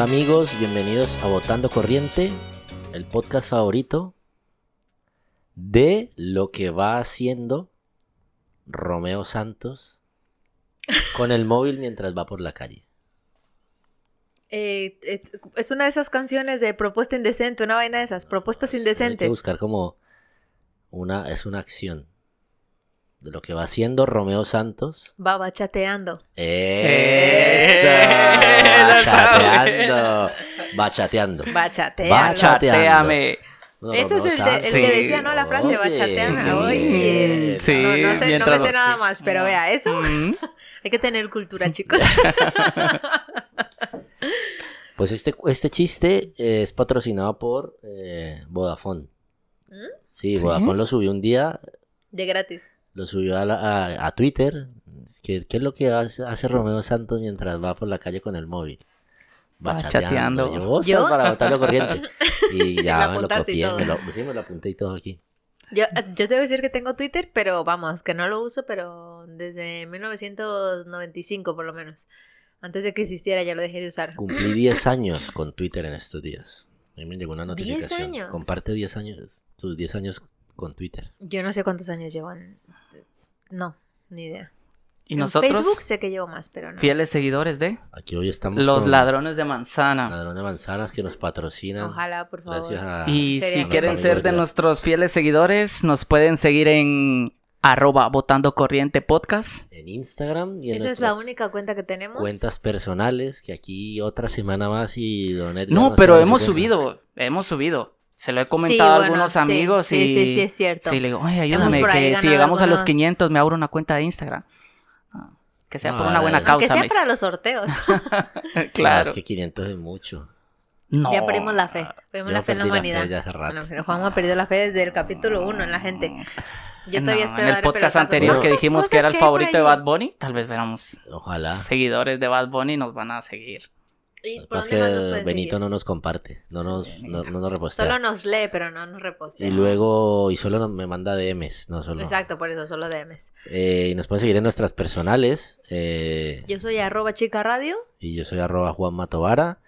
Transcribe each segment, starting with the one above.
Hola amigos, bienvenidos a Votando Corriente, el podcast favorito de lo que va haciendo Romeo Santos con el móvil mientras va por la calle. Eh, eh, es una de esas canciones de propuesta indecente, una vaina de esas, propuestas Sí, Hay indecentes. que buscar como una, es una acción de lo que va haciendo Romeo Santos. Va bachateando. ¡Eso! Bachateando. Bachateando. Bachateando. Bachateando. No, Ese es el, de- el que decía, ¿no? La frase, Oye, bachateame. Oye. bien. Sí, no, no sé, no me sé nada más, pero vea, eso Mm. hay que tener cultura, chicos. Pues este, este chiste es patrocinado por eh, Vodafone. ¿Mm? Sí, ¿Sí? Vodafone lo subió un día, De gratis. Lo subió a, la- a- a Twitter. Que- ¿Qué es lo que hace, hace Romeo Santos mientras va por la calle con el móvil? Bachateando. Yo, "Vos ¿Yo? estás para botarlo corriente. Y ya me lo copié, me lo, sí, me lo apunté y todo aquí. Yo, yo te voy a decir que tengo Twitter, pero vamos, que no lo uso, pero desde 1995 por lo menos. Antes de que existiera ya lo dejé de usar. Cumplí 10 años con Twitter en estos días. A mí me llegó una notificación. años? Comparte 10 años, tus 10 años con Twitter. Yo no sé cuántos años llevan. No, ni idea. Y En nosotros, Facebook sé que llevo más, pero no. fieles seguidores de Aquí hoy estamos los con ladrones de manzana. Ladrón de manzanas que nos patrocinan. Ojalá, por favor. Gracias a Y Sería si quieren ser de ya. nuestros fieles seguidores, nos pueden seguir en arroba votando corriente podcast. en Instagram y en Esa es la única cuenta que tenemos. cuentas personales que aquí otra semana más y Don Edgar No, pero hemos subido, hemos subido. Se lo he Sí, comentado a bueno, algunos sí, amigos sí, y sí, sí, es cierto. sí, le digo, oye, ayúdame, que si llegamos a los algunos- 500 me abro una cuenta de Instagram. Ah, Que sea por una buena es- Aunque causa. sea para los sorteos. claro. es que 500 es mucho. No. Ya perdimos la fe. Perdimos la fe en la la humanidad. ya hace rato. Bueno, pero Juanma ha perdido la fe desde el capítulo 1 en la gente. Yo todavía No, espero en el podcast anterior que ¿Cuántas dijimos que cosas era el favorito de? Bad Bunny, tal vez veramos Ojalá. seguidores de Bad Bunny nos van a seguir. ¿Y por más nos que Benito seguir? no nos comparte, no nos, Sí, no, no nos repostea. Solo nos lee, pero no nos repostea. Y luego, y solo nos- me manda DMs, no solo. Exacto, por eso, solo DMs. Eh, y nos pueden seguir en nuestras personales. eh, Yo soy arroba chica radio. y yo soy arroba Juan Matovara.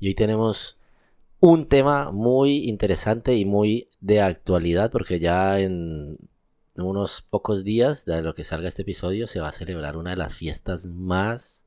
Y hoy tenemos un tema muy interesante y muy de actualidad porque ya en unos pocos días de lo que salga este episodio se va a celebrar una de las fiestas más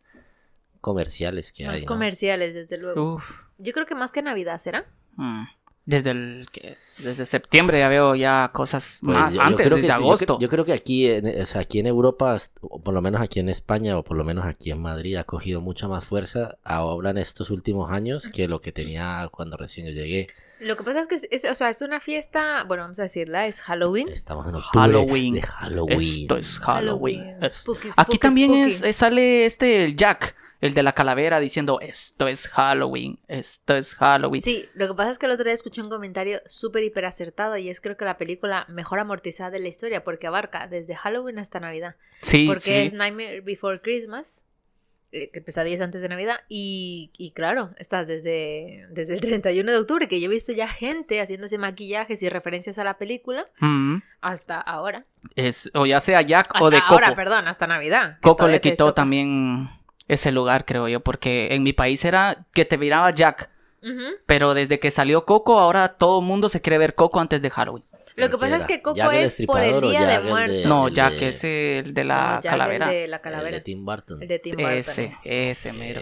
comerciales que Más hay. ¿no? comerciales, desde luego. Uf. Yo creo que más que Navidad, ¿será? Mm. Desde el que- desde septiembre ya veo ya cosas Pues más yo- yo antes, creo desde que- yo agosto. Yo, creo que aquí, en, o sea, aquí en Europa, o por lo menos aquí en España, o por lo menos aquí en Madrid, ha cogido mucha más fuerza ahora en estos últimos años que lo que tenía cuando recién yo llegué. Lo que pasa es que es, es- o sea, es una fiesta, bueno, vamos a decirla, es Halloween. Estamos en octubre Halloween. de Halloween. Esto es Halloween. Halloween. Es- Spooky, Aquí también spooky. es, es- sale este el Jack, el de la calavera, diciendo esto es Halloween, esto es Halloween. Sí, lo que pasa es que el otro día escuché un comentario súper hiper acertado y es creo que la película mejor amortizada de la historia porque abarca desde Halloween hasta Navidad. Sí, porque sí. es Nightmare Before Christmas, eh, que pesadillas antes de Navidad, y, y claro, estás desde, desde el 31 de octubre, que yo he visto ya gente haciéndose maquillajes y referencias a la película, Mm. hasta ahora. Es, o ya sea Jack Hasta o de Coco. ahora, perdón, hasta Navidad. Coco le quitó también ese lugar, creo yo, porque en mi país era que te miraba Jack, pero desde que salió Coco, ahora todo el mundo se quiere ver Coco antes de Halloween. Lo que pasa es que Coco ¿Jack el es por el Día de Muertos. No, Jack es el de No, la Jack, el calavera. de la el calavera. de Tim Burton. El de Tim Burton. Ese, es. ese mero.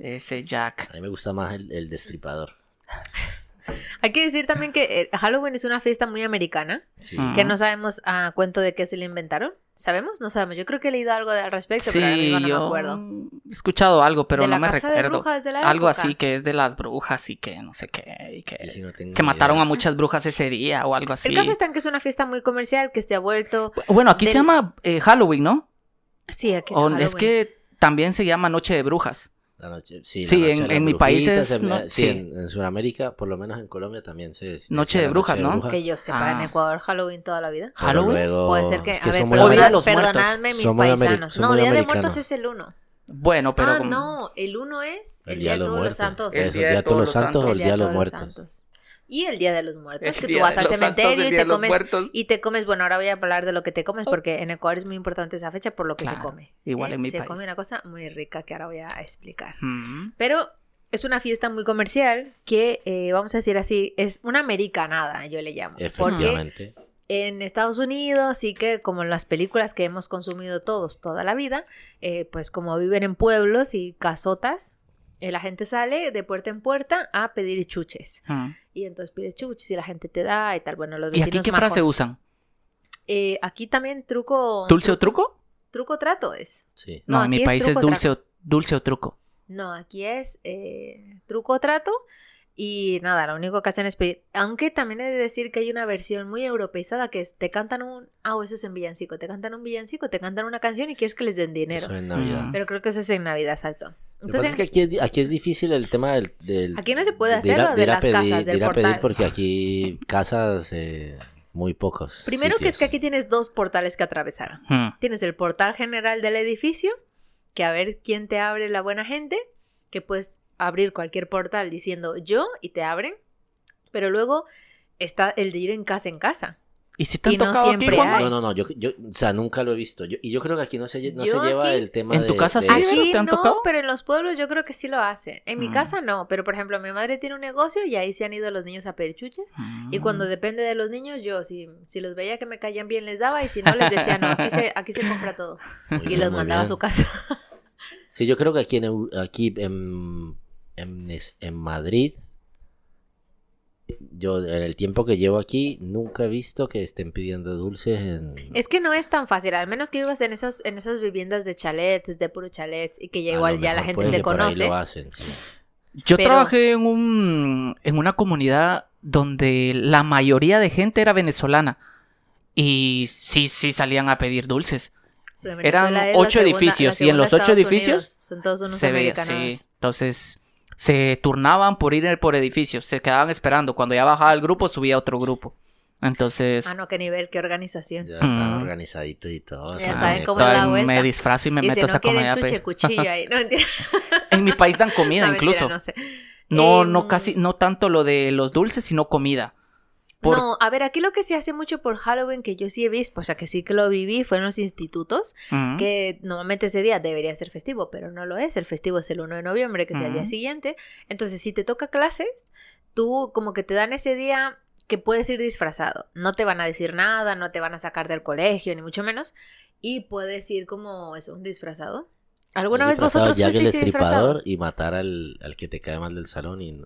Ese Jack. A mí me gusta más el, el destripador. Hay que decir también que eh, Halloween es una fiesta muy americana, Sí. Que no sabemos a cuento de qué se le inventaron. ¿Sabemos? No sabemos. Yo creo que he leído algo al respecto, pero ahora Sí, mismo no yo me acuerdo. he escuchado algo, pero ¿De no me casa de recuerdo. brujas de la algo época? así que es de las brujas y que no sé qué. Y que, no que mataron a muchas brujas ese día o algo así. El caso está en que es una fiesta muy comercial que se ha vuelto. Bueno, aquí del- se llama eh, Halloween, ¿no? Sí, aquí O Halloween. es que también se llama Noche de Brujas. La noche, sí, la Sí, noche en- en mi país es en- no- sí, sí. en, en Sudamérica, por lo menos en Colombia también se... se Noche de brujas, ¿no? bruja, Que yo sepa, en Ah. Ecuador Halloween toda la vida. ¿Halloween? luego- Puede ser que, es a ver, son muy O Día de perdonad- los Muertos. perdonadme mis Son paisanos. No, Día de. Muertos es el 1. Bueno, pero Ah, como- no, el 1 es el, El Día de todos los santos. Es el Día de Todos los Santos o el Día de los Muertos. Y el Día de los Muertos, El que tú vas al Santos, cementerio y te comes Muertos. y te comes, bueno, ahora voy a hablar de lo que te comes porque en Ecuador es muy importante esa fecha por lo que se come. igual ¿eh? en mi se país. come una cosa muy rica que ahora voy a explicar. Mm. Pero es una fiesta muy comercial que, eh, vamos a decir así, es una americanada, yo le llamo. Porque Efectivamente. en Estados Unidos sí que como en las películas que hemos consumido todos toda la vida, eh, pues como viven en pueblos y casotas, la gente sale de puerta en puerta a pedir chuches. Mm. Y entonces pides chuches y la gente te da y tal. Bueno, los ¿Y vecinos aquí qué frase majos. usan? Eh, aquí también truco... ¿Dulce o truco? Truco trato es. Sí. No, No, en mi es país es dulce o, dulce o truco. No, aquí es eh, truco trato y nada, lo único que hacen es pedir. Aunque también he de decir que hay una versión muy europeizada que es te cantan un. Ah, o eso es en villancico. Te cantan un villancico, te cantan una canción y quieres que les den dinero. Eso en Navidad. Mm. Pero creo que eso es en Navidad, exacto. Lo que pasa Entonces, es que aquí es, aquí es difícil el tema del... del- Aquí no se puede de ir a- de a las pedir- casas, de del ir a pedir portal. porque aquí casas eh, muy pocos primero que es que sitios. aquí tienes dos portales que atravesar. Mm. Tienes el portal general del edificio, que a ver quién te abre la buena gente, que puedes abrir cualquier portal diciendo yo y te abren. Pero luego está el de ir en casa en casa. ¿Y si te han Y no tocado a Juanma? hay. No, no, no, yo, yo, o sea, nunca lo he visto. Yo- y yo creo que aquí no se, no Yo se lleva aquí- el tema ¿En de... tu casa de sí, eso. Pero Aquí te han no, tocado? pero en los pueblos yo creo que sí lo hace. En mi Mm. casa no, pero por ejemplo, mi madre tiene un negocio y ahí se han ido los niños a pedir chuches. Y Mm. cuando depende de los niños, yo si, si los veía que me caían bien les daba y si no les decía no, aquí se, aquí se compra todo. Muy Y bien, los mandaba a bien. su casa. Sí, yo creo que aquí en, aquí en, en, en Madrid, yo en el tiempo que llevo aquí, nunca he visto que estén pidiendo dulces en... Es que no es tan fácil, al menos que vivas en esas, en esas viviendas de chalets, de puro chalets, y que ya A lo igual ya la gente puede se conoce. lo hacen, sí. Yo Pero- trabajé en un en una comunidad donde la mayoría de gente era venezolana y sí sí salían a pedir dulces. Eran ocho segunda- edificios, y en los ocho Estados edificios Unidos. son todos unos se veía, sí. Entonces se turnaban por ir por edificios, se quedaban esperando. Cuando ya bajaba el grupo subía otro grupo. Entonces Ah, no, qué nivel, qué organización. Ya están Mm. organizaditos y todo. Ya saben cómo es la vuelta. me disfrazo y me y meto si a esa no chuche, pe- cuchillo ahí. No, mentira. En mi país dan comida No, mentira, incluso. no sé. No, Em, no casi, no tanto lo de los dulces, sino comida. Por- No, a ver, aquí lo que se hace mucho por Halloween, que yo sí he visto, o sea, que sí que lo viví, fue en los institutos, Mm. que normalmente ese día debería ser festivo, pero no lo es. El festivo es el 1 de noviembre, que es el día Ujú. siguiente. Entonces, si te toca clases, tú como que te dan ese día que puedes ir disfrazado. No te van a decir nada, no te van a sacar del colegio, ni mucho menos. Y puedes ir como eso, un disfrazado. ¿Alguna vez vosotros fuisteis disfrazados? y matar al, al que te cae mal del salón y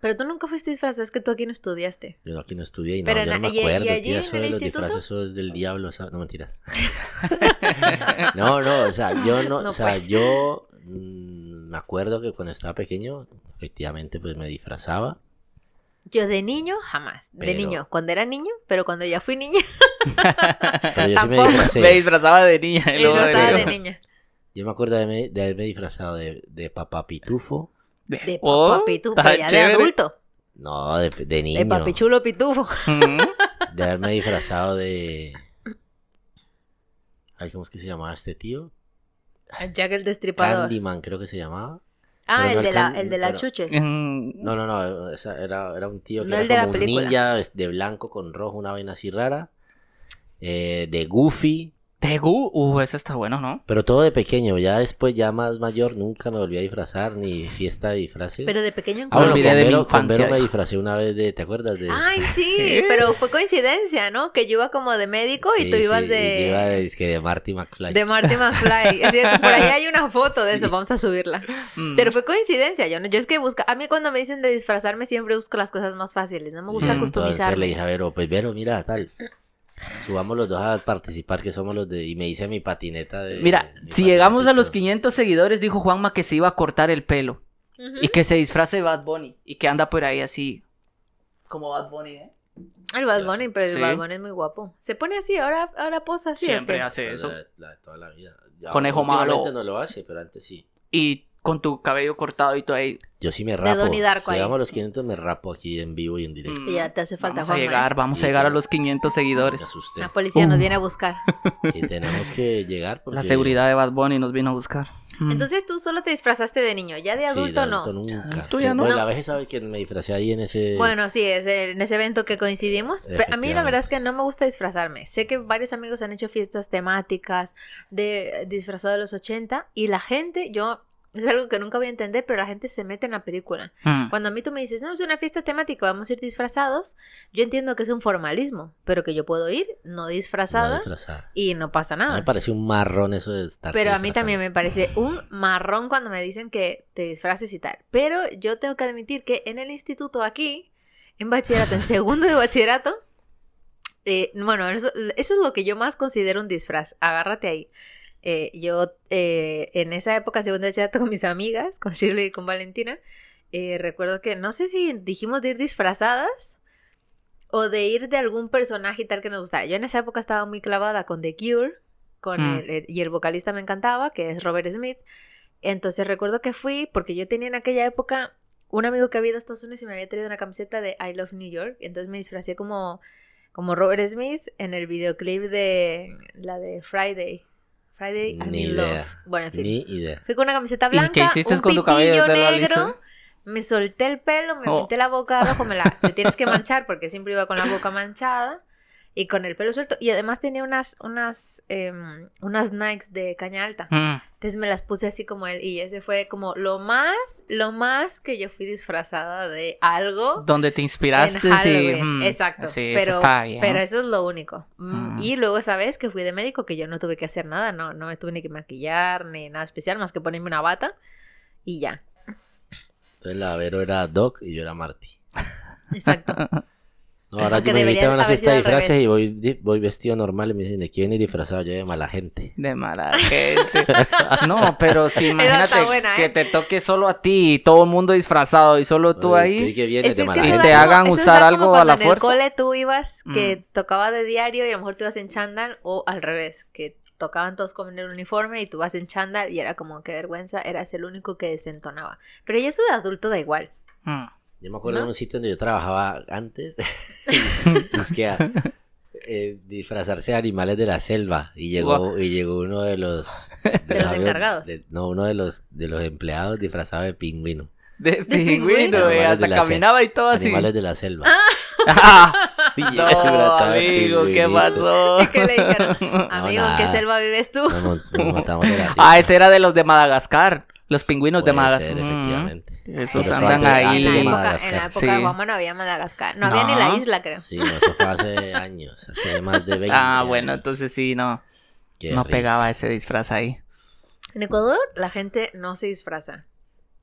Pero tú nunca fuiste disfrazado, es que tú aquí no estudiaste. yo aquí no estudié y no, Pero yo no me y- y acuerdo, tía, en eso de los instituto? disfraces, eso es del diablo, ¿sabes? No, mentiras. no, no, o sea, yo no, No, o sea, pues. yo mm, me acuerdo que cuando estaba pequeño, efectivamente, pues me disfrazaba. Yo de niño, jamás. De niño, cuando era niño, pero cuando ya fui niña, Pero yo sí me Tampoco. disfracé. Me disfrazaba de niña. y me disfrazaba de- de niña. Yo me acuerdo de, me- de haberme disfrazado de, de papá pitufo. De Oh, papá pitufo, está ya de chévere. adulto. No, de, de De niño. papi chulo pitufo. De haberme disfrazado de. Ay, ¿cómo es que se llamaba este tío? Jack el destripador. Candyman, creo que se llamaba. ah, el no de, la, el de las pero- chuches. No, no, no. era, era un tío que No era el de la como un película. ninja es- de blanco con rojo, una vaina así rara. Eh, de Goofy. Tegu, uh, ese está bueno, ¿no? Pero todo de pequeño. Ya después, ya más mayor, nunca me volví a disfrazar ni fiesta de disfraces. Pero de pequeño en ah, bueno, olvidé con de mi con Vero me disfracé una vez de. ¿Te acuerdas de.? Ay, sí, pero fue coincidencia, ¿no? Que yo iba como de médico y Sí, tú ibas sí, de... yo iba de, es que de Marty McFly. De Marty McFly. Es cierto, por ahí hay una foto de eso, vamos a subirla. Mm. Pero fue coincidencia, yo no, yo es que busca, a mí cuando me dicen de disfrazarme siempre busco las cosas más fáciles, no me gusta Y Entonces le dije a Vero, pues Vero, mira, tal. Subamos los dos a participar, que somos los de. Y me hice mi patineta de. Mira, mi si llegamos a los patinetito. 500 seguidores, dijo Juanma que se iba a cortar el pelo. Y que se disfrace de Bad Bunny. Y que anda por ahí así. Como Bad Bunny, ¿eh? El Bad Bunny, pero el sí. Bad Bunny es muy guapo. Se pone así, ahora, ahora posa así. ¿o Siempre hace eso. La, la de toda la vida. Ya, Conejo malo. no lo hace, pero antes sí. Y con tu cabello cortado y todo ahí. Yo sí me rapo. Donnie Darko si llegamos a los 500 me rapo aquí en vivo y en directo. Y ya te hace falta Vamos a Juanma, ¿eh? llegar, vamos a llegar a los 500 seguidores. Me asusté. La policía nos viene a buscar. Y tenemos que llegar porque... La seguridad de Bad Bunny nos vino a buscar. Mm. Entonces tú solo te disfrazaste de niño, ya de Sí, adulto, no. nunca. Tú ya no. Bueno, No. la vez sabe que me disfracé ahí en ese... Bueno, sí, es en ese evento que coincidimos. A mí la verdad es que no me gusta disfrazarme. Sé que varios amigos han hecho fiestas temáticas de disfrazado de los 80 y la gente, yo, es algo que nunca voy a entender, pero la gente se mete en la película. Mm. Cuando a mí tú me dices, no, es una fiesta temática, vamos a ir disfrazados, yo entiendo que es un formalismo, pero que yo puedo ir no No disfrazada disfrazada. y no pasa nada. me parece un marrón eso de estar Pero a mí también me parece un marrón cuando me dicen que te disfraces y tal. Pero yo tengo que admitir que en el instituto aquí, en bachillerato, en segundo de bachillerato, eh, bueno, eso, eso es lo que yo más considero un disfraz. Agárrate ahí. Eh, yo eh, en esa época, segundo de bachillerato, con mis amigas, con Shirley y con Valentina, eh, recuerdo que no sé si dijimos de ir disfrazadas o de ir de algún personaje y tal que nos gustara. Yo en esa época estaba muy clavada con The Cure con Mm. el, el- y el vocalista me encantaba, que es Robert Smith. Entonces recuerdo que fui, porque yo tenía en aquella época un amigo que había ido a Estados Unidos y me había traído una camiseta de I Love New York. Entonces me disfracé como, como Robert Smith en el videoclip de la de Friday. Friday I'm Ni in idea. Love. Bueno, en fin. Ni idea. Fui con una camiseta ¿Y blanca, qué hiciste un con tu cabello? pitillo ¿Te lo negro, me solté el pelo, me Oh. pinté la boca abajo, me la te tienes que manchar porque siempre iba con la boca manchada y con el pelo suelto y además tenía unas unas em, unas Nikes de caña alta. Mm. Entonces me las puse así como él y ese fue como lo más lo más que yo fui disfrazada de algo. Donde te inspiraste, en sí. Mm, exacto. Sí, eso pero, está bien. pero eso es lo único. Mm, Mm. Y luego esa vez que fui de médico que yo no tuve que hacer nada, no, no me tuve ni que maquillar ni nada especial más que ponerme una bata y ya. Entonces la Vero era Doc y yo era Marty. Exacto. No, ahora yo me invitan a una fiesta de disfraces y voy, voy vestido normal y me dicen, ¿de qué vienes disfrazado? Yo de mala gente. De mala gente. No, pero si imagínate buena, que ¿eh? te toque solo a ti y todo el mundo disfrazado y solo tú Oye, ahí. que vienes Es de que mala eso Y gente. te hagan eso usar algo a la fuerza. En el cole tú ibas que Mm. tocaba de diario y a lo mejor tú ibas en chándal o al revés, que tocaban todos con el uniforme y tú vas en chándal y era como que vergüenza, eras el único que desentonaba. Pero ya eso de adulto da igual. Mm. Yo me acuerdo ¿No? de un sitio donde yo trabajaba antes. es que a- eh, disfrazarse de animales de la selva. Y llegó, y llegó uno de los... De los encargados. de- no, uno de los, de los empleados disfrazado de pingüino. De pingüino. eh, hasta de la selva. caminaba y todo así. Animales de la selva. Ah, no, amigo, ¿qué pasó? ¿Y qué le dijeron? Amigo, ¿en qué selva vives tú? Nos, matamos de la. Ah, ese era de los de Madagascar. Los pingüinos de Madagascar. ser, Mm. efectivamente. Esos Pero andan antes- En ahí. la de época, en la época Sí. de Juanma no había Madagascar. No, había ni la No. isla, creo. Sí, no, eso fue hace años, hace más de 20 Ah, bueno, años. entonces sí, no. Qué no risa. pegaba ese disfraz ahí. En Ecuador la gente no se disfraza.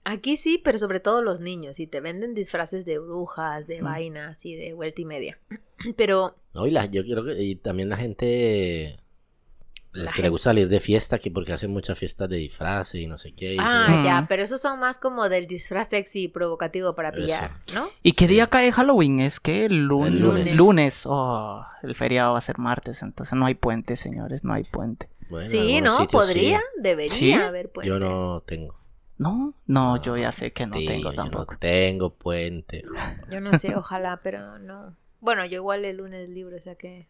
Aquí sí, pero sobre todo los niños. Y te venden disfraces de brujas, de Mm. vainas y de vuelta y media. Pero No, y la- yo creo que y también la gente La es que gente. le gusta salir de fiesta, que porque hacen muchas fiestas de disfraces y no sé qué. y Ah, eso- ya, pero esos son más como del disfraz sexy y provocativo para Eso. pillar, ¿no? ¿Y qué Sí. día cae Halloween? Es que el lunes. El lunes. lunes. Oh, el feriado va a ser martes, entonces no hay puente, señores, no hay puente. bueno, en sí, ¿no? sitios sí. Podría, debería ¿Sí? haber puente. Yo no tengo. No, no, yo ya sé que no Sí, tengo yo tampoco. No tengo puente. Yo no sé, ojalá, pero no. Bueno, yo igual el lunes libre, o sea que...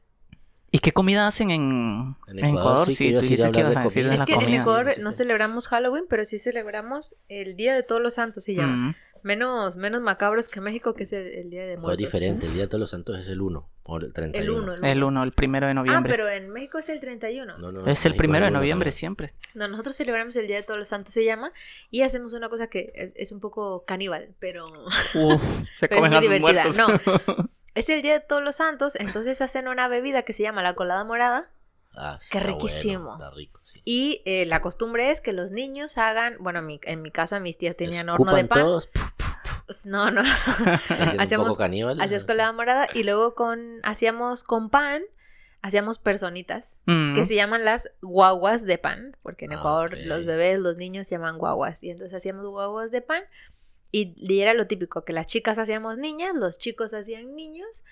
¿Y qué comida hacen en, En en Ecuador, Ecuador? sí, Sí, tú dijiste que hablar ibas a de decir de comida. Es la que en comida. Ecuador Sí, no celebramos Halloween, pero sí celebramos el Día de Todos los Santos, se llama. Mm. Menos, menos macabros que México, que es el, el Día de No es Muertos. diferente, el Día de Todos los Santos es el 1 o el 31. El 1. El 1, el primero de Ah, noviembre. pero en México es el 31. No, no, es el primero de noviembre también. siempre. No, nosotros celebramos el Día de Todos los Santos, se llama, y hacemos una cosa que es un poco caníbal, pero Uf, se Pero es comen muy a divertida, muertos. es el Día de Todos los Santos, entonces hacen una bebida que se llama la colada morada, Ah, sí, Qué está riquísimo. bueno, está rico, sí. y eh, la costumbre es que los niños hagan, bueno, mi- en mi casa mis tías tenían horno de pan. todos, No, no. Hacíamos- poco caníbal. Hacías colada morada y luego con hacíamos con pan, hacíamos personitas Mm. que se llaman las guaguas de pan, porque en Ah, Ecuador los bebés, los niños se llaman guaguas y entonces hacíamos guaguas de pan y, y era lo típico que las chicas hacíamos niñas, los chicos hacían niños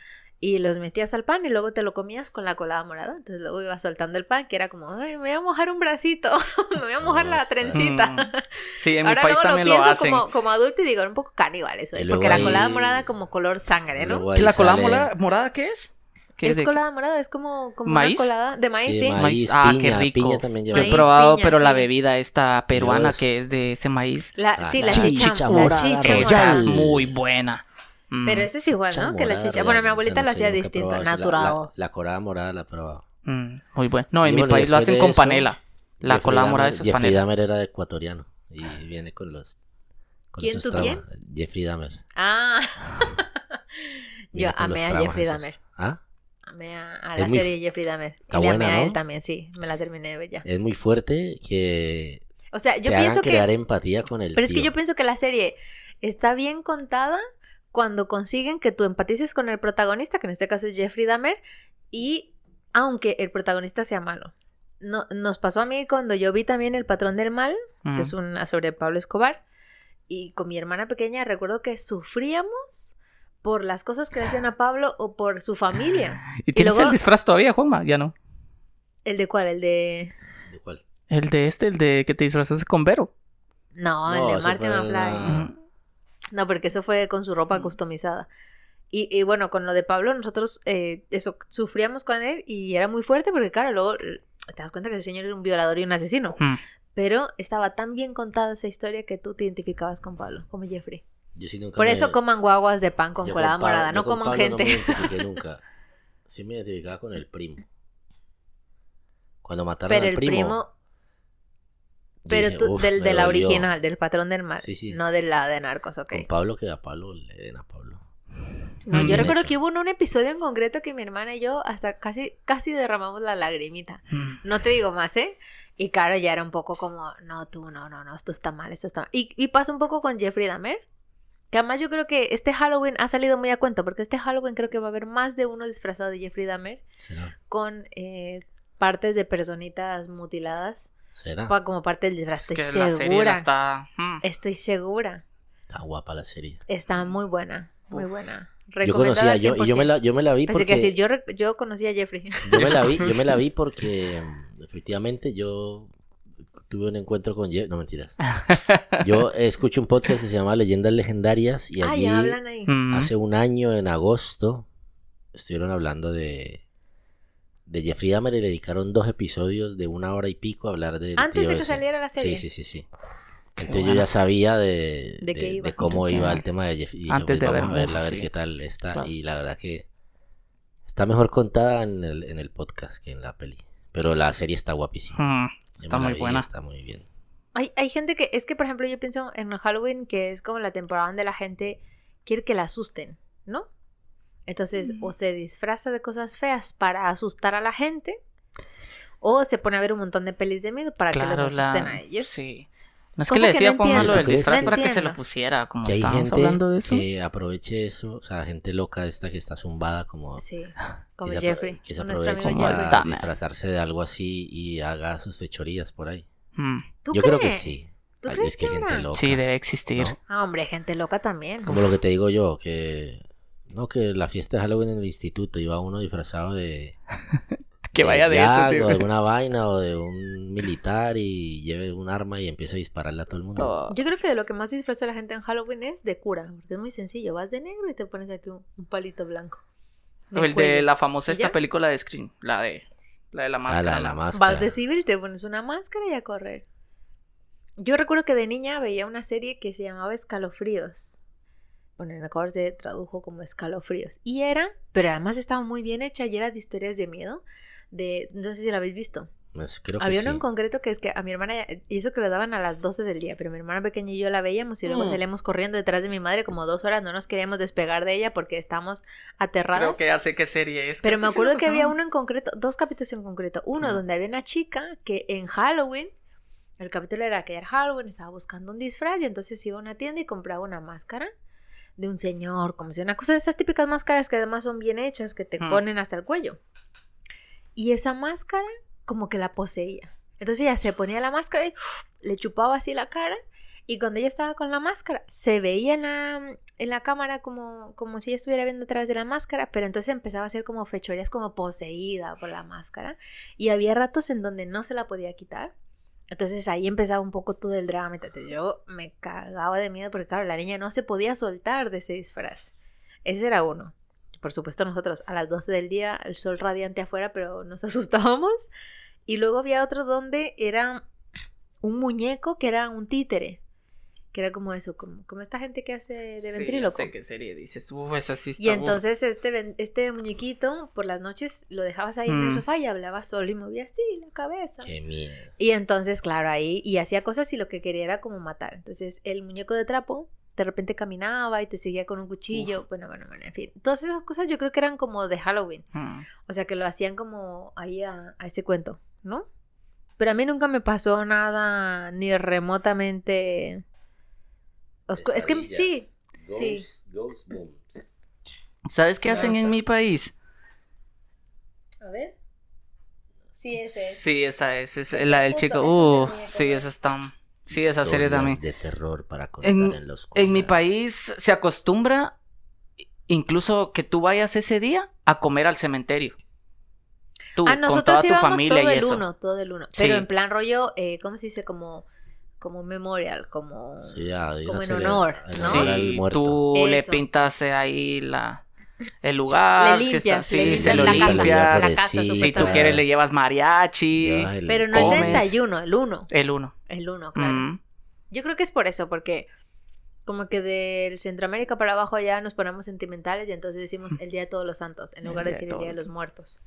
y los metías al pan y luego te lo comías con la colada morada. Entonces luego ibas soltando el pan, que era como, Ay, me voy a mojar un bracito, me voy a mojar la está- trencita. Mm. Sí, en mi Ahora país luego lo también lo, pienso hacen. como, como adulto y digo, era un poco caníbales, güey, luego porque la colada morada como color sangre, ¿no? ¿Qué la colada sale- morada, morada qué es? ¿Qué Es de- colada morada, es como, como ¿Maíz? una colada de maíz, Sí, sí. maíz. Ah, qué rico. piña también lleva. Yo he probado, piña, pero la bebida esta peruana Dios. que es de ese maíz. La, Ah, sí, la la, chicha, chicha la morada chicha royal. Esa morada. es muy buena. Mm, Pero ese es igual, Chicha ¿no? Que la morada chicha. Bueno, mi abuelita no la hacía distinta. La- natural. La, la colada morada la he probado. mm, muy bueno. No, en Y mi bueno, país lo hacen con eso, panela. La Jeffrey colada morada esa es Jeffrey panela. Dahmer era ecuatoriano y viene con los... ¿Quién, tú, quién? Jeffrey Dahmer. Ah. Yo amé a Jeffrey. Dahmer. ¿Ah? Amé a, la muy serie de Jeffrey Dahmer. Está y le amé buena, a él también, sí. Me la terminé de ver ya. Es muy fuerte que O sea, yo te hagan pienso crear que. empatía con el Pero es que yo pienso que la serie está bien contada cuando consiguen que tú empatices con el protagonista, que en este caso es Jeffrey Dahmer, y aunque el protagonista sea malo. No, nos pasó a mí cuando yo vi también El Patrón del Mal, Mm. que es una sobre Pablo Escobar, y con mi hermana pequeña recuerdo que sufríamos por las cosas que le hacían a Pablo o por su familia. ¿Y tienes luego- el disfraz todavía, Juanma? Ya no. ¿El de cuál? ¿El de...? ¿De cuál? El de este, el de que te disfrazaste con Vero. No, No, el de Marty McFly. Mm. No, porque eso fue con su ropa customizada. Y, y bueno, con lo de Pablo, nosotros eh, eso sufríamos con él y era muy fuerte porque, claro, luego te das cuenta que ese señor era un violador y un asesino. Mm. Pero estaba tan bien contada esa historia que tú te identificabas con Pablo, como Jeffrey. Yo sí nunca Por me- eso coman guaguas de pan con yo colada Pablo- morada, no con coman Pablo gente. No me nunca. Sí me identificaba con el primo. Cuando mataron Pero al el primo. pero dije, tú, "Uf, del, de la dolió". original, del patrón del mal, Sí, sí. no de la de narcos, ok. Con Pablo que a Pablo le den a Pablo. No, yo Bien recuerdo hecho. que hubo en un episodio en concreto que mi hermana y yo hasta casi, casi derramamos la lagrimita. Mm. No te digo más, ¿eh? Y claro, ya era un poco como, no, tú, no, no, no, esto está mal, esto está mal. Y, y pasa un poco con Jeffrey Dahmer. Que además yo creo que este Halloween ha salido muy a cuento, porque este Halloween creo que va a haber más de uno disfrazado de Jeffrey Dahmer ¿Será? con eh, partes de personitas mutiladas ¿Será? como parte del disfraz. Es Estoy que la serie la segura. está... mm. Estoy segura. Está guapa la serie. Está muy buena, muy buena. Yo conocía, yo, y yo me la, yo me la vi Pensé porque... que decir, yo, yo conocí a Jeffrey. Yo me la vi, yo me la vi porque mm, efectivamente yo tuve un encuentro con Jeff, no mentiras. Yo escucho un podcast que se llama Leyendas Legendarias y ah, allí ya hablan ahí. Mm. hace un año en agosto estuvieron hablando de de Jeffrey Dahmer y le dedicaron dos episodios de una hora y pico a hablar del Antes tío de que ese. saliera la serie. Sí, sí, sí, sí. Entonces yo ya sabía de, ¿De de- iba? de cómo De iba el tema de Jeffrey. Y Antes yo, pues, de vamos a verlo, verla, a ver sí. qué tal está. Claro. Y la verdad que está mejor contada en el, en el podcast que en la peli. Pero la serie está guapísima. Mm. Está muy vi buena. Está muy bien. Hay, hay gente que, es que por ejemplo yo pienso en Halloween que es como la temporada donde la gente quiere que la asusten, ¿no? Entonces o se disfraza de cosas feas para asustar a la gente o se pone a ver un montón de pelis de miedo para que los asusten la... a ellos. Sí. No es Cosa que le decía no lo del ¿Tú crees disfraz que- para que se lo pusiera, como Que hay estábamos gente hablando de eso. que aproveche eso, o sea, gente loca esta que está zumbada como... Sí, que como se Jeffrey, Que se aproveche para disfrazarse de algo así y haga sus fechorías por ahí. Mm. ¿Tú Yo creo que sí. ¿Tú Ay, crees es que gente loca. Sí, debe existir. ¿no? Ah, hombre, gente loca también. Como lo que te digo yo, que... No, que la fiesta de Halloween en el instituto iba uno disfrazado de... Que vaya de Jack, eso, o de tío. una vaina o de un militar y lleve un arma y empiece a dispararle a todo el mundo. Oh. Yo creo que de lo que más disfraza la gente en Halloween es de cura, porque es muy sencillo. Vas de negro y te pones aquí un, un palito blanco. El de la famosa ¿Y esta ya? película de Scream, la de la de la máscara. la, máscara. Vas de civil, te pones una máscara y a correr. Yo recuerdo que de niña veía una serie que se llamaba Escalofríos. Bueno, en mejor se tradujo como Escalofríos. Y era, pero además estaba muy bien hecha y era de historias de miedo. De, no sé si la habéis visto. Pues creo que Había sí. uno en concreto que es que a mi hermana, y eso que lo daban a las 12 del día, pero mi hermana pequeña y yo la veíamos y luego Mm. salíamos corriendo detrás de mi madre como dos horas, no nos queríamos despegar de ella porque estábamos aterradas. Creo que ya sé qué serie es. Pero me sí acuerdo lo que había uno en concreto, dos capítulos en concreto. Uno Mm. donde había una chica que en Halloween, el capítulo era que era Halloween, estaba buscando un disfraz y entonces iba a una tienda y compraba una máscara de un señor, como si una cosa de esas típicas máscaras que además son bien hechas, que te Mm. ponen hasta el cuello. Y esa máscara como que la poseía. Entonces ella se ponía la máscara y le chupaba así la cara. Y cuando ella estaba con la máscara, se veía en la, en la cámara como, como si ella estuviera viendo a través de la máscara, pero entonces empezaba a hacer como fechorías como poseída por la máscara. Y había ratos en donde no se la podía quitar. Entonces ahí empezaba un poco todo el drama. Entonces yo me cagaba de miedo porque, claro, la niña no se podía soltar de ese disfraz. Ese era uno. Por supuesto, nosotros a las 12 del día, el sol radiante afuera, pero nos asustábamos. Y luego había otro donde era un muñeco que era un títere. Que era como eso, como, como esta gente que hace de Sí, ventríloco. sé qué serie dices. Eso sí está Y entonces este, este muñequito, por las noches, lo dejabas ahí en el Mm. sofá y hablaba solo y movía así la cabeza. Qué miedo. Y entonces, claro, ahí, y hacía cosas y lo que quería era como matar. Entonces, el muñeco de trapo de repente caminaba y te seguía con un cuchillo. Bueno, bueno, bueno, en fin. Todas esas cosas yo creo que eran como de Halloween. Mm. O sea, que lo hacían como ahí a, a ese cuento, ¿no? Pero a mí nunca me pasó nada ni remotamente... oscu- Es que sí, sí. Ghost booms. ¿Sabes qué hacen en mi país? A ver. Sí, ese es. Sí, esa es, es la del chico. Uh, sí, esa está. Sí, esa serie también. de terror para contar En, en, los en mi país se acostumbra incluso que tú vayas ese día a comer al cementerio. Tú, Ah, con toda tu familia todo y el eso. uno, todo el uno. Pero Sí. en plan rollo, eh, ¿cómo se dice? Como, como memorial, como... Sí, como en honor, ¿no? Sí, tú le Eso. pintas ahí la, el lugar. Le que está, limpias, le sí, se limpias lo la casa, limpias. la casa, Sí, Si tú quieres le llevas mariachi. El- Pero no el comes. 31, el 1. El uno. El 1, claro. Mm. Yo creo que es por eso, porque como que del Centroamérica para abajo ya nos ponemos sentimentales y entonces decimos el Día de Todos los Santos en El lugar de decir el Día de los Muertos.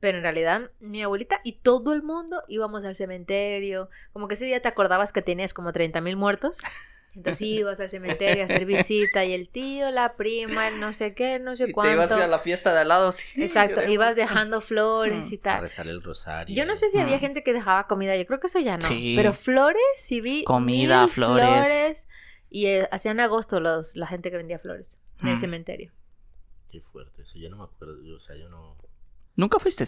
Pero en realidad mi abuelita y todo el mundo íbamos al cementerio. Como que ese día te acordabas que tenías como 30.000 muertos. Entonces ibas al cementerio a hacer visita y el tío, la prima, el no sé qué, no sé Y te cuánto. ibas a la fiesta de al lado. sí, Exacto, queremos. ibas dejando flores Mm. y A tal. rezar el rosario. Yo no sé si había Mm. gente que dejaba comida, yo creo que eso ya no. Sí. Pero flores, sí vi. Comida, mil flores. Y eh, hacían agosto los, la gente que vendía flores en el Mm. cementerio. Qué fuerte, eso yo no me acuerdo. yo, o sea, yo no. ¿Nunca fuiste?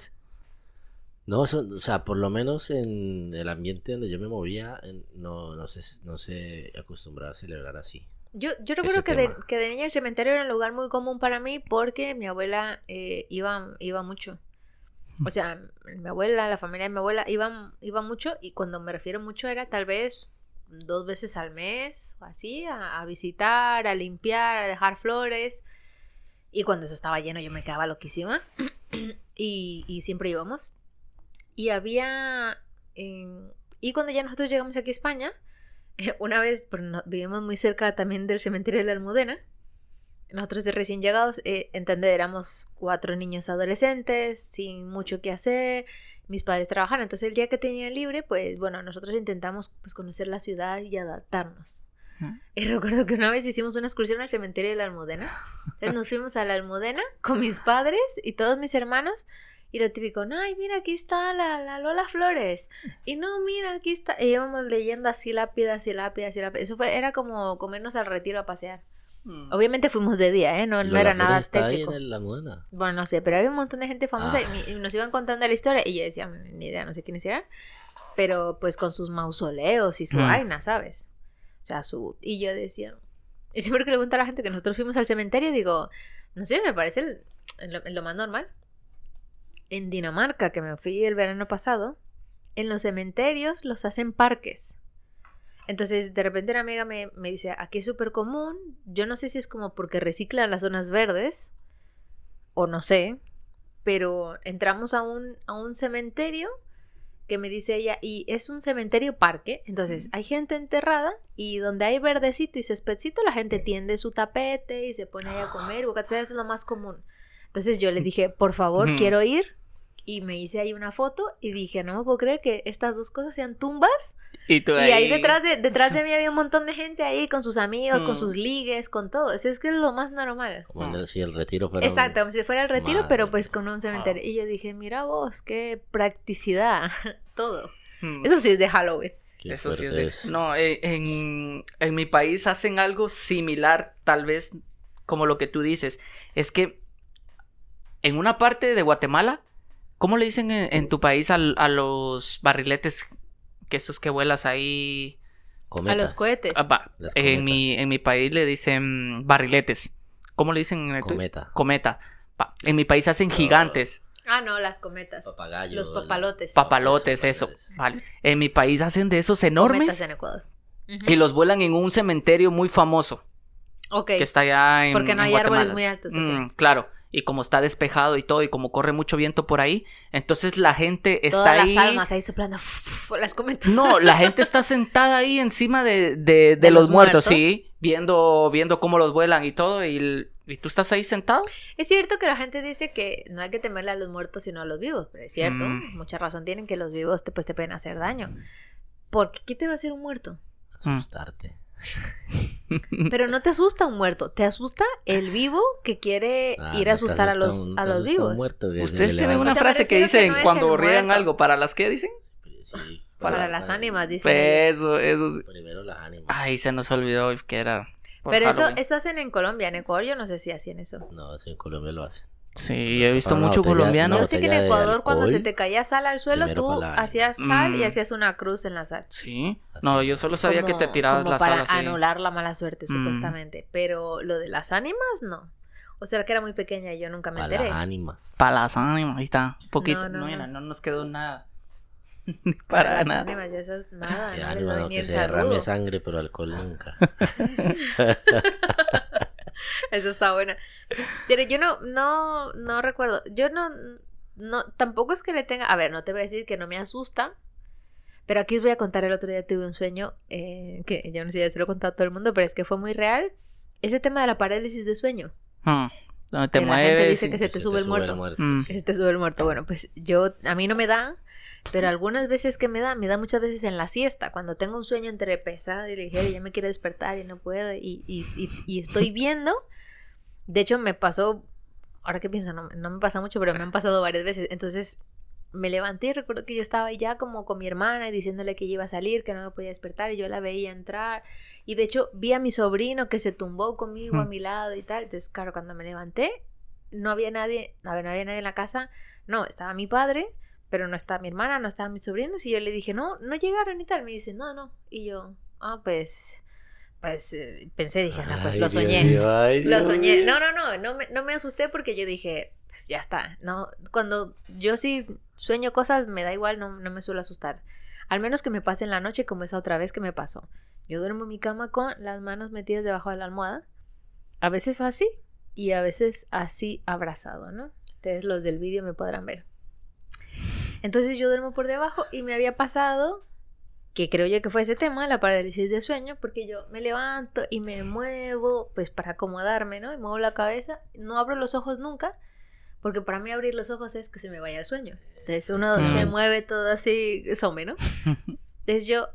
No, eso- o sea, por lo menos en el ambiente donde yo me movía, no, no, se, no se acostumbraba a celebrar así. Yo, yo recuerdo que de, que de niña el cementerio era un lugar muy común para mí porque mi abuela eh, iba, iba mucho. O sea, mi abuela, la familia de mi abuela iba, iba mucho y cuando me refiero mucho era tal vez dos veces al mes o así, a, a visitar, a limpiar, a dejar flores. Y cuando eso estaba lleno yo me quedaba loquísima y, y siempre íbamos. Y había... y cuando ya nosotros llegamos aquí a España, una vez, no- vivimos muy cerca también del cementerio de la Almudena. Nosotros de recién llegados, eh, entender, éramos cuatro niños adolescentes, sin mucho que hacer, mis padres trabajaban, entonces el día que tenían libre, pues bueno, nosotros intentamos pues, conocer la ciudad y adaptarnos. Y recuerdo que una vez hicimos una excursión al cementerio de la Almudena. Entonces nos fuimos a la Almudena con mis padres y todos mis hermanos. Y lo típico, no, ay, mira, aquí está la, la Lola Flores. Y no, mira, aquí está. Y íbamos leyendo así lápidas y lápidas y lápidas. Eso fue, era como comernos al retiro a pasear. Mm. Obviamente fuimos de día, ¿eh? No, no era nada está ahí en la. Bueno, no sé, pero había un montón de gente famosa y Ah. y, nos iban contando la historia y yo decía, ni idea, no sé quiénes eran, pero pues con sus mausoleos y su Mm. vaina, ¿sabes? O sea, su... Y yo decía, y siempre que le pregunto a la gente que nosotros fuimos al cementerio, digo, no sé, me parece el- lo más normal. En Dinamarca, que me fui el verano pasado, en los cementerios los hacen parques. Entonces, de repente una amiga me, me dice, aquí es súper común, yo no sé si es como porque reciclan las zonas verdes, o no sé, pero entramos a un, a un cementerio que me dice ella, y es un cementerio parque, entonces hay gente enterrada y donde hay verdecito y céspedcito, la gente tiende su tapete y se pone ahí a comer, bocata, eso es lo más común. Entonces yo le dije, por favor, quiero ir. Y me hice ahí una foto y dije, no me puedo creer que estas dos cosas sean tumbas Y tú y ahí detrás de, detrás de mí había un montón de gente ahí con sus amigos, con Mm. sus ligues, con todo. Eso es que es lo más normal. Como si el retiro fuera. Exacto, como si fuera el retiro, Madre pero pues con un cementerio. Wow. Y yo dije, mira vos, qué practicidad, todo. Mm. Eso sí es de Halloween. Qué Eso sí es de- eso. No, eh, en, en mi país hacen algo similar, tal vez como lo que tú dices. Es que en una parte de Guatemala, ¿cómo le dicen en, en tu país al- a, los barriletes? Que esos que vuelas ahí. A Cometas. los cohetes. Ah, va, En mi, cometas. en mi país le dicen barriletes. ¿Cómo le dicen en el? Cometa. Cometa. Va, En mi país hacen gigantes. Ah, no, las cometas. Papagayo. Los papalotes. Papalotes, Eso, papalotes. Vale. En mi país hacen de esos Cometas enormes en Ecuador. Y los vuelan en un cementerio muy famoso Ok. que está allá en Porque no en hay árboles muy altos. Mm, claro. Y como está despejado y todo, y como corre mucho viento por ahí, entonces la gente está Todas ahí. las almas ahí soplando las cometas. No, la gente está sentada ahí encima de, de- de ¿De los, los muertos, muertos? sí, viendo, viendo cómo los vuelan y todo, y, y tú estás ahí sentado. Es cierto que la gente dice que no hay que temerle a los muertos sino a los vivos, pero es cierto, Mm. mucha razón tienen que los vivos te, pues, te pueden hacer daño. Porque ¿qué te va a hacer un muerto? Asustarte. Pero no te asusta un muerto, te asusta el vivo que quiere Ah, ir a asustar a los, un- a los vivos. muerto Ustedes tienen una O sea, frase que dicen no cuando riegan algo, ¿para las qué dicen? Sí, Para las ánimas, dicen. ellos. Eso, eso. sí. Primero las ánimas. Ay, se nos olvidó que era. Pero eso, Halloween. eso hacen en Colombia, en Ecuador yo no sé si hacían eso. No, eso en Colombia lo hacen. Sí, he visto Para mucho botella- colombiano. Yo sé que en Ecuador cuando se te caía sal al suelo, tú para hacías sal y Mm. hacías una cruz en la sal. Sí. Así No, yo solo sabía que te tirabas como la para sal así. anular la mala suerte, Mm. supuestamente. Pero lo de las ánimas, no. O sea, que era muy pequeña y yo nunca me Para enteré. las ánimas. Para las ánimas, ahí está. Un poquito. No, No, no, mira, no. no nos quedó nada. Para Para las nada. ánimas, yo eso es nada, no no, ni que se derrame sangre, pero alcohol nunca. Eso está buena. Pero yo no, no, no recuerdo. Yo no, no, tampoco es que le tenga. A ver, no te voy a decir que no me asusta. Pero aquí os voy a contar el otro día tuve un sueño eh, que yo no sé si ya se lo he contado a todo el mundo, pero es que fue muy real. Ese tema de la parálisis de sueño. Hmm. Donde te Que la gente mueves. dice y- que se te sube el muerto. Mm. Que se te sube el muerto. Bueno, pues yo, a mí no me da, pero algunas veces que me da, me da muchas veces en la siesta, cuando tengo un sueño entre pesado y ligero y ya me quiero despertar y no puedo y, y, y, y estoy viendo. De hecho, me pasó, ahora que pienso, no, no me pasa mucho, pero me han pasado varias veces. Entonces me levanté y recuerdo que yo estaba ya como con mi hermana y diciéndole que iba a salir, que no me podía despertar y yo la veía entrar. Y de hecho vi a mi sobrino que se tumbó conmigo a mi lado y tal. Entonces, claro, cuando me levanté, no había nadie, a ver, no había nadie en la casa. No, estaba mi padre, pero no estaba mi hermana, no estaban mis sobrinos. Y yo le dije, no, no llegaron y tal. Me dice, no, no. Y yo, ah, pues, pues eh, pensé, dije, no, pues Ay, lo Dios soñé. ay, Lo Dios soñé. No, no, no, no me, no me asusté porque yo dije, pues ya está. No, cuando yo sí sueño cosas, me da igual, no, no me suelo asustar. Al menos que me pase en la noche como esa otra vez que me pasó. Yo duermo en mi cama con las manos metidas debajo de la almohada. A veces así y a veces así abrazado, ¿no? Ustedes los del vídeo me podrán ver. Entonces yo duermo por debajo y me había pasado que creo yo que fue ese tema, la parálisis de sueño, porque yo me levanto y me muevo, pues para acomodarme, ¿no? Y muevo la cabeza, no abro los ojos nunca, porque para mí abrir los ojos es que se me vaya el sueño. Entonces uno se Mm. mueve todo así, some, ¿no? Entonces yo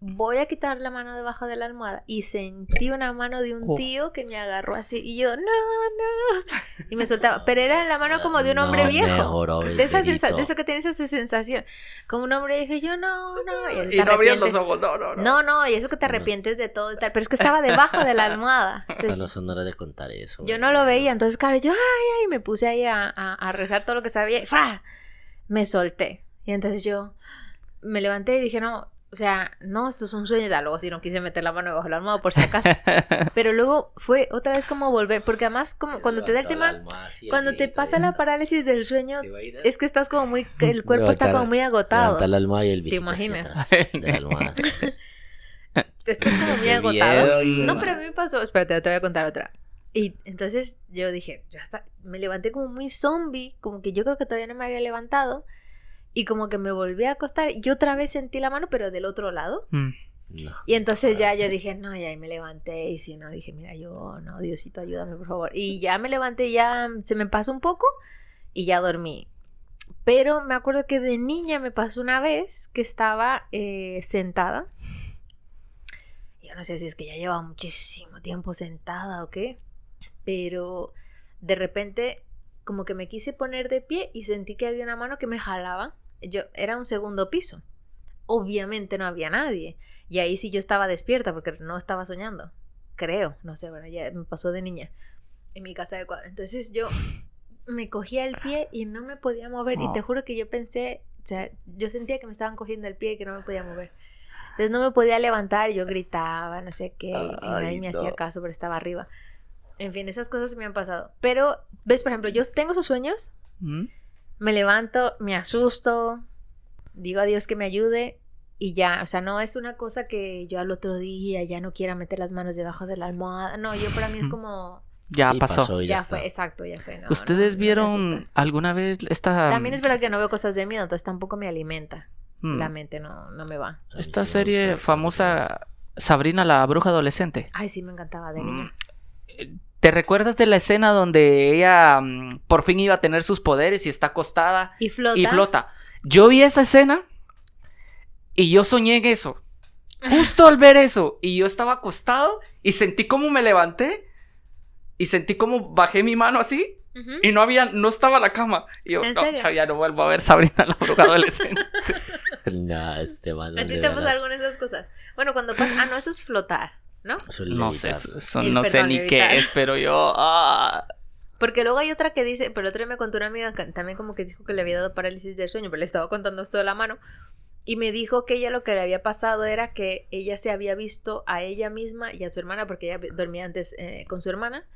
voy a quitar la mano debajo de la almohada y sentí una mano de un Oh. tío que me agarró así y yo, no, no, y me soltaba, pero era la mano como de un hombre No, viejo. mejoró, De, esa sensa- de eso que tienes esa sensación. Como un hombre dije yo, no, no. Y, Y no abrías los arrepientes. ojos, no, no, no. No, no, y eso que te arrepientes de todo y tal. Pero es que estaba debajo de la almohada. Esta Entonces, no son horas de contar eso. yo no lo veía. Entonces, claro, yo, ay, ay, me puse ahí a, a- a rezar todo lo que sabía. Y ¡fra! me solté. Y entonces yo me levanté y dije, no, o sea, no, esto es un sueño. Ya, luego si no quise meter la mano debajo de la almohada por si acaso. Pero luego fue otra vez como volver. Porque además, como cuando te da el tema, así, cuando te pasa la parálisis del sueño, ¿Te es que estás como muy, el cuerpo está como muy agotado. La almohada y el así imaginas? Estás como muy agotado. No, pero a mí me pasó, espérate, te voy a contar otra. Y entonces yo dije, ya está, me levanté como muy zombie, como que yo creo que todavía no me había levantado. Y como que me volví a acostar y otra vez sentí la mano, pero del otro lado. Mm. No. Y entonces ya yo dije, no, ya y me levanté. Y si no, dije, mira, yo, no, Diosito, ayúdame, por favor. Y ya me levanté, ya se me pasó un poco y ya dormí. Pero me acuerdo que de niña me pasó una vez que estaba eh, sentada. Yo no sé si es que ya llevaba muchísimo tiempo sentada o qué. Pero de repente como que me quise poner de pie y sentí que había una mano que me jalaba. Yo era un segundo piso. Obviamente no había nadie. Y ahí sí yo estaba despierta porque no estaba soñando. Creo, no sé, bueno, ya me pasó de niña en mi casa de cuadro. Entonces yo me cogía el pie y no me podía mover. Y te juro que yo pensé, o sea, yo sentía que me estaban cogiendo el pie y que no me podía mover. Entonces no me podía levantar, yo gritaba, no sé qué, y nadie me hacía caso, pero estaba arriba. En fin, esas cosas me han pasado. Pero, ves, por ejemplo, yo tengo esos sueños, ¿Mm? me levanto, me asusto, digo a Dios que me ayude y ya, o sea, no es una cosa que yo al otro día ya no quiera meter las manos debajo de la almohada. No, yo para mí es como Ya Sí, pasó. ya, ya, está. fue, exacto, ya fue. no, ¿Ustedes no vieron alguna vez esta También es verdad que no veo cosas de miedo, entonces tampoco me alimenta. mm, La mente no, no me va. Esta sí serie famosa Sabrina la bruja adolescente? Ay, sí, me encantaba de Mm, niña. ¿Te recuerdas de la escena donde ella mm, por fin iba a tener sus poderes y está acostada Y flota. y flota? Yo vi esa escena y yo soñé en eso. Justo al ver eso y yo estaba acostado y sentí como me levanté y sentí como bajé mi mano así y no había, no estaba la cama. Y yo, ¿En no, chao, ya no vuelvo a ver Sabrina la bruja adolescente. No, este. ¿A ti te pasa alguna de esas cosas? Bueno, cuando pasa... Ah, no, eso es flotar, ¿no? no sé, eso, eso no sé ni levitar. qué es, pero yo... ah, Porque luego hay otra que dice, pero otra vez me contó una amiga que también como que dijo que le había dado parálisis del sueño, pero le estaba contando esto de la mano. Y me dijo que ella lo que le había pasado era que ella se había visto a ella misma y a su hermana, porque ella dormía antes eh, con su hermana.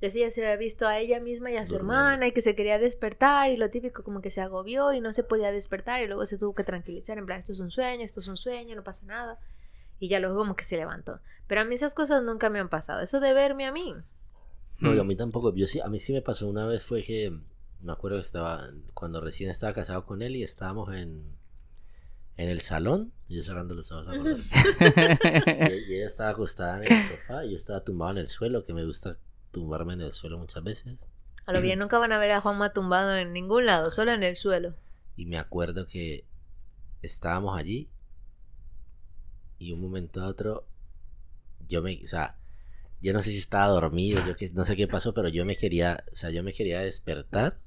Entonces ella se había visto a ella misma y a su hermana y que se quería despertar y lo típico como que se agobió y no se podía despertar y luego se tuvo que tranquilizar en plan, esto es un sueño, esto es un sueño, no pasa nada. Y ya luego como que se levantó. Pero a mí esas cosas nunca me han pasado. Eso de verme a mí. No, Mm. y a mí tampoco. Yo sí, a mí sí me pasó una vez fue que me acuerdo que estaba cuando recién estaba casado con él y estábamos en en el salón, y yo cerrando los ojos. Y, y ella estaba acostada en el sofá y yo estaba tumbado en el suelo, que me gusta tumbarme en el suelo muchas veces. A lo bien nunca van a ver a Juanma tumbado en ningún lado, solo en el suelo. Y me acuerdo que estábamos allí y un momento a otro yo me, o sea, yo no sé si estaba dormido, yo que, no sé qué pasó, pero yo me quería, o sea, yo me quería despertar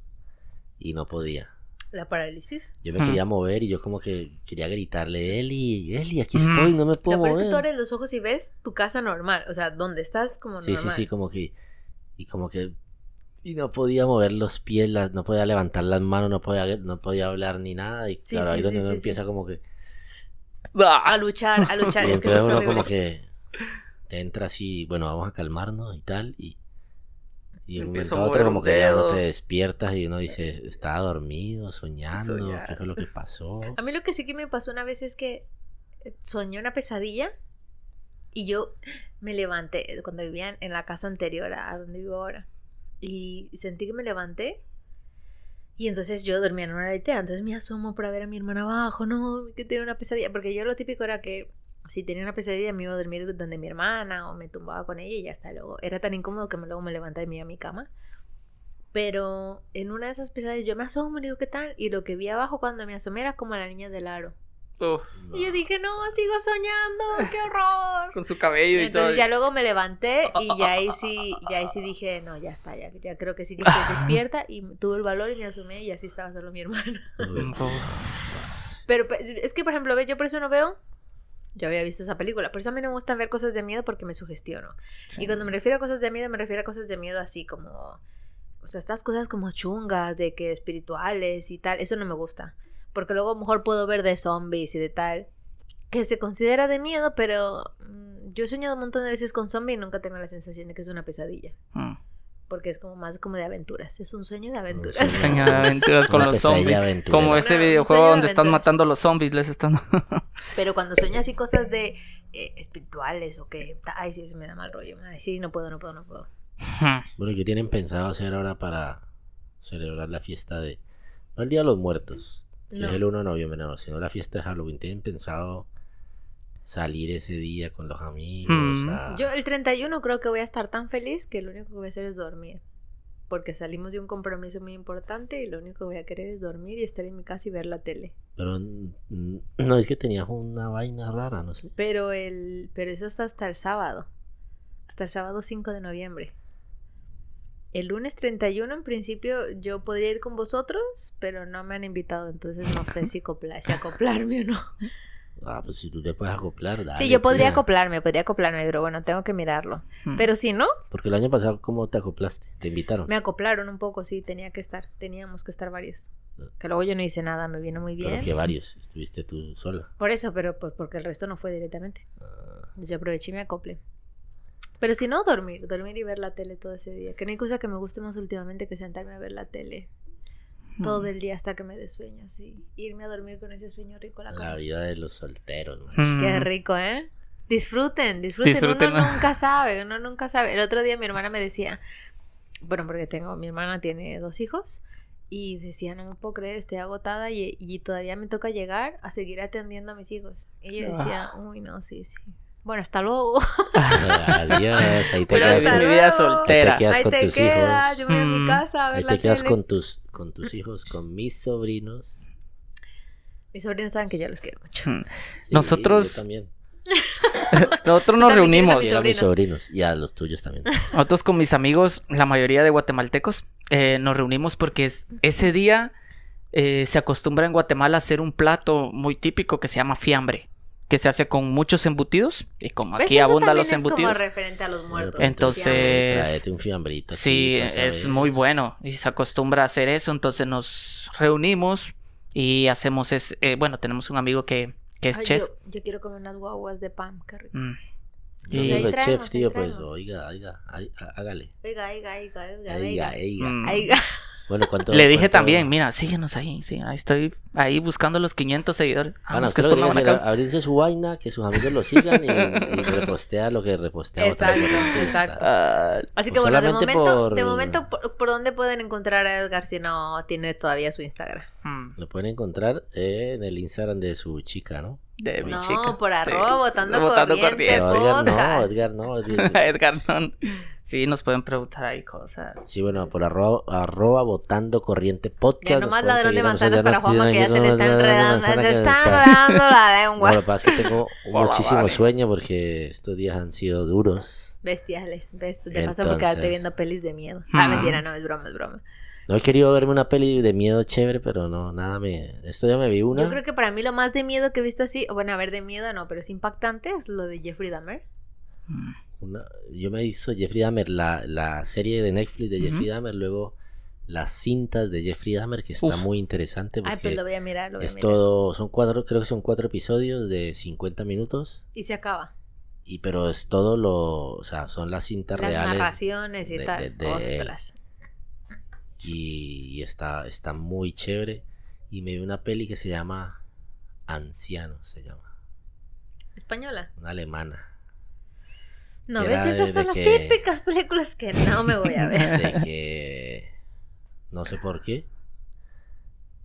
y no podía. La parálisis. Yo me quería mover y yo como que quería gritarle, Eli, Eli, aquí estoy, no me puedo Lo peor es que tú mover. abres los ojos y ves tu casa normal, o sea, donde estás como Sí, sí, normal. sí, como que, y como que, y no podía mover los pies, las- no podía levantar las manos, no podía, no podía hablar ni nada, y Sí, claro, sí, ahí donde sí, uno sí, empieza sí. como que, A luchar, a luchar, y es que entonces uno horrible. como que te entra así, bueno, vamos a calmarnos y tal, y, y en un momento a otro como que ya no te despiertas y uno dice, estaba dormido, soñando, Soñar. ¿qué fue lo que pasó? A mí lo que sí que me pasó una vez es que eh, soñé una pesadilla y yo me levanté eh, cuando vivía en la casa anterior a donde vivo ahora. Y sentí que me levanté y entonces yo dormía en una litera. Entonces me asomo para ver a mi hermana abajo, no, que tiene una pesadilla. Porque yo lo típico era que si tenía una pesadilla me iba a dormir donde mi hermana o me tumbaba con ella y ya está. Luego era tan incómodo que luego me levantaba y me iba a mi cama. Pero en una de esas pesadillas yo me asomo y digo, ¿qué tal? Y lo que vi abajo cuando me asomé era como la niña del aro. Uf, Y yo dije, no, sigo soñando, qué horror. con su cabello y todo. Entonces ya luego me levanté y ya ahí sí, ya ahí sí dije, no, ya está, ya, ya creo que sí que estoy despierta y tuve el valor y me asomé y así estaba solo mi hermana. Pero pues, es que, por ejemplo, ve, yo por eso no veo, yo había visto esa película, por eso a mí no me gusta ver cosas de miedo porque me sugestiono. Y cuando me refiero a cosas de miedo, me refiero a cosas de miedo así como, o sea, estas cosas como chungas, de que espirituales y tal, eso no me gusta. Porque luego a lo mejor puedo ver de zombies y de tal, que se considera de miedo, pero mm, yo he soñado un montón de veces con zombies y nunca tengo la sensación de que es una pesadilla. Mm. Porque es como más como de aventuras, es un sueño de aventuras. sueño. Sueño de aventuras con los zombies. Como ese un videojuego donde están matando a los zombies, les están... Pero cuando sueño así cosas de eh, espirituales o que, ay, sí, eso me da mal rollo. Ay, sí, no puedo, no puedo, no puedo. Bueno, ¿qué tienen pensado hacer ahora para celebrar la fiesta de... No el Día de los Muertos, que No. es el 1 de noviembre, no, sino la fiesta de Halloween. ¿Tienen pensado salir ese día con los amigos? Mm. a- Yo el 31 creo que voy a estar tan feliz que lo único que voy a hacer es dormir. Porque salimos de un compromiso muy importante y lo único que voy a querer es dormir y estar en mi casa y ver la tele. Pero mm, no es que tenías una vaina rara, no sé. Pero el pero eso está hasta el sábado. Hasta el sábado 5 de noviembre. El lunes 31 en principio yo podría ir con vosotros, pero no me han invitado, entonces no sé si, acopla- si acoplarme o no. Ah, pues si tú te puedes acoplar, dale, sí, yo podría tía. acoplarme, podría acoplarme, pero bueno, tengo que mirarlo. Mm. Pero si no, Porque el año pasado, ¿cómo te acoplaste? ¿Te invitaron? me acoplaron un poco, sí, tenía que estar, teníamos que estar varios. Que luego yo no hice nada, me vino muy bien. Pero que varios. Estuviste tú sola. Por eso, pero pues porque el resto no fue directamente. Yo aproveché y me acoplé. Pero si no, dormir, dormir y ver la tele todo ese día. Que no hay cosa que me guste más últimamente que sentarme a ver la tele todo el día hasta que me dé sueño, así. Irme a dormir con ese sueño rico la vida de los solteros. Mm. Qué rico, ¿eh? Disfruten, disfruten. Disfruten. Uno nunca sabe, uno nunca sabe. El otro día mi hermana me decía, bueno, porque tengo, mi hermana tiene dos hijos y decía, no me puedo creer, estoy agotada y, y todavía me toca llegar a seguir atendiendo a mis hijos. Y yo decía, Ah. uy, no, sí, sí. Bueno, hasta luego. Adiós, ahí te quedas, mi vida soltera. Ahí te quedas Ahí con te tus hijos. yo me voy a mi casa a ver ahí la te quedas tele. con tus, con tus hijos, con mis sobrinos. Mis sobrinos saben que yo los quiero mucho. Mm. Sí, Nosotros- yo también. Nosotros nos quieres a reunimos. mis a mis sobrinos. sobrinos y a los tuyos también. Nosotros con mis amigos, la mayoría de guatemaltecos, eh, nos reunimos porque es- ese día eh, se acostumbra en Guatemala a hacer un plato muy típico que se llama fiambre, que se hace con muchos embutidos y como ¿Ves? aquí Eso abundan los es como embutidos. referente a los muertos. Bueno, pues, Entonces- Tráete un fiambrito. Sí, pasa es muy bueno y se acostumbra a hacer eso, entonces nos reunimos y hacemos es eh, bueno, tenemos un amigo que, que es Ay, chef. Yo, yo quiero comer unas guaguas de pan, qué rico. Mm. Y- ahí el traemos, chef, tío, pues, oiga, oiga, hágale. Oiga, oiga, oiga, oiga, Oiga, oiga. oiga. Mm. Oiga. Bueno, ¿cuánto? Le dije cuánto- también, mira, síguenos ahí, sí, ahí estoy ahí buscando los 500 seguidores. Vamos, usted que es abrirse su vaina, que sus amigos lo sigan y, y repostea lo que repostea Exacto, corriente exacto. Ah, Así que bueno, de momento, por- de momento ¿por, por dónde pueden encontrar a Edgar si no tiene todavía su Instagram? mm, Lo pueden encontrar en el Instagram de su chica, ¿no? de mi no, chica. por Sí. arroba, votando, Botando corriente, Pero Edgar no. Edgar no. Edgar- Edgar, no. Sí, nos pueden preguntar ahí cosas. Sí, bueno, por arroba, arroba votando corriente podcast. Ya nomás ladrón de manzanas para Juanma que ya se le está enredando, se que le está enredando la lengua. No, lo que pasa es que tengo muchísimo sueño porque estos días han sido duros. Bestiales, ves, te pasa por quedarte viendo pelis de miedo. Ah, Mm. mentira, no, es broma, es broma. No he querido verme una peli de miedo chévere, pero no, nada me... Esto ya me vi una. Yo creo que para mí lo más de miedo que he visto así, bueno, a ver, de miedo no, pero es impactante, es lo de Jeffrey Dahmer. Una- yo me hizo Jeffrey Dahmer, la, la serie de Netflix de Jeffrey. Dahmer, luego las cintas de Jeffrey Dahmer, que está Uf. muy interesante Ay, porque pues lo voy a mirar, lo voy a es mirar. todo, son cuatro, creo que son cuatro episodios de 50 minutos, Y se acaba. y pero es todo lo, o sea, son las cintas Las reales narraciones y de- tal. de- de él. Ostras. y, y está, está muy chévere. Y me vi una peli que se llama Anciano, se llama, ¿Española? una alemana. No, ¿ves? Esas de son las que- típicas películas que no me voy a ver. de que no sé por qué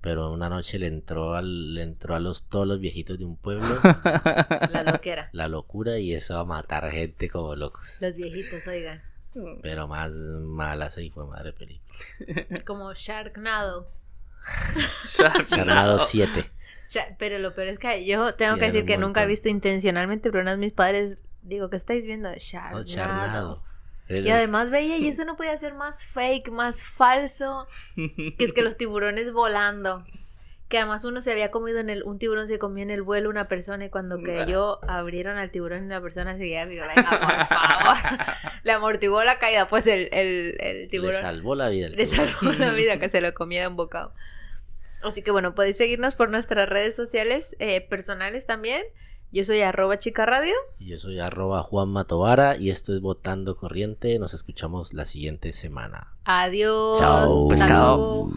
pero una noche le entró al le entró a los todos los viejitos de un pueblo La loquera. la locura y eso va a matar gente como locos Los viejitos, oigan. pero más mala se fue madre película Como Sharknado. Charnado 7 Sha- Pero lo peor es que yo tengo que decir que nunca he visto intencionalmente, pero una de mis padres, digo, ¿qué estáis viendo? Sharknado. oh, Charnado Y además veía, y eso no podía ser más fake, más falso, que es que los tiburones volando. Que además uno se había comido en el, un tiburón se comió en el vuelo una persona y cuando cayó abrieron al tiburón y la persona seguía viva. Venga, por favor. Le amortiguó la caída, pues el, el, el le tiburón salvó la vida le salvó la vida que se lo comiera en bocado. Así que bueno, podéis seguirnos por nuestras redes sociales eh, personales también. Yo soy arroba chica radio. y yo soy arroba Juan Matovara y esto es Votando Corriente nos escuchamos la siguiente semana Adiós. Chao. Pescado.